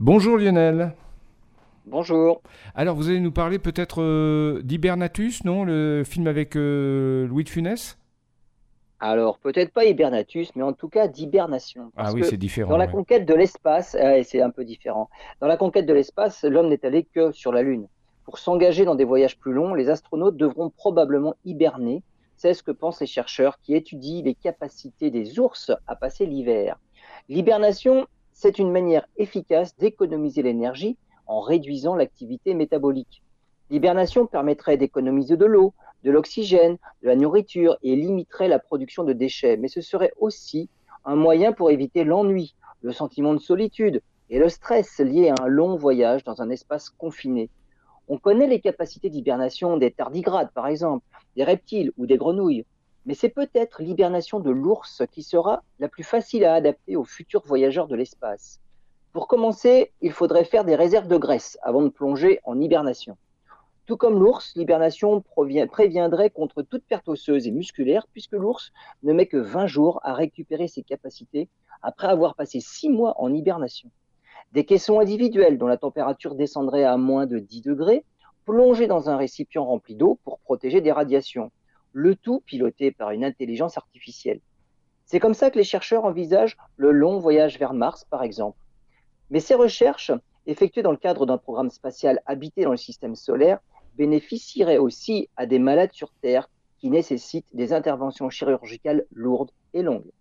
Bonjour Lionel. Bonjour. Alors vous allez nous parler peut-être euh, d'Hibernatus, non? Le film avec euh, Louis de Funès? Alors peut-être pas Hibernatus, mais en tout cas d'hibernation. Ah oui, c'est différent. Dans la conquête de l'espace, c'est un peu différent. Dans la conquête de l'espace, l'homme n'est allé que sur la Lune. Pour s'engager dans des voyages plus longs, les astronautes devront probablement hiberner. C'est ce que pensent les chercheurs qui étudient les capacités des ours à passer l'hiver. L'hibernation, c'est une manière efficace d'économiser l'énergie en réduisant l'activité métabolique. L'hibernation permettrait d'économiser de l'eau, de l'oxygène, de la nourriture et limiterait la production de déchets. Mais ce serait aussi un moyen pour éviter l'ennui, le sentiment de solitude et le stress lié à un long voyage dans un espace confiné. On connaît les capacités d'hibernation des tardigrades, par exemple, des reptiles ou des grenouilles, mais c'est peut-être l'hibernation de l'ours qui sera la plus facile à adapter aux futurs voyageurs de l'espace. Pour commencer, il faudrait faire des réserves de graisse avant de plonger en hibernation. Tout comme l'ours, l'hibernation préviendrait contre toute perte osseuse et musculaire, puisque l'ours ne met que 20 jours à récupérer ses capacités après avoir passé 6 mois en hibernation. Des caissons individuels dont la température descendrait à moins de 10 degrés, plongés dans un récipient rempli d'eau pour protéger des radiations, le tout piloté par une intelligence artificielle. C'est comme ça que les chercheurs envisagent le long voyage vers Mars, par exemple. Mais ces recherches, effectuées dans le cadre d'un programme spatial habité dans le système solaire, bénéficieraient aussi à des malades sur Terre qui nécessitent des interventions chirurgicales lourdes et longues.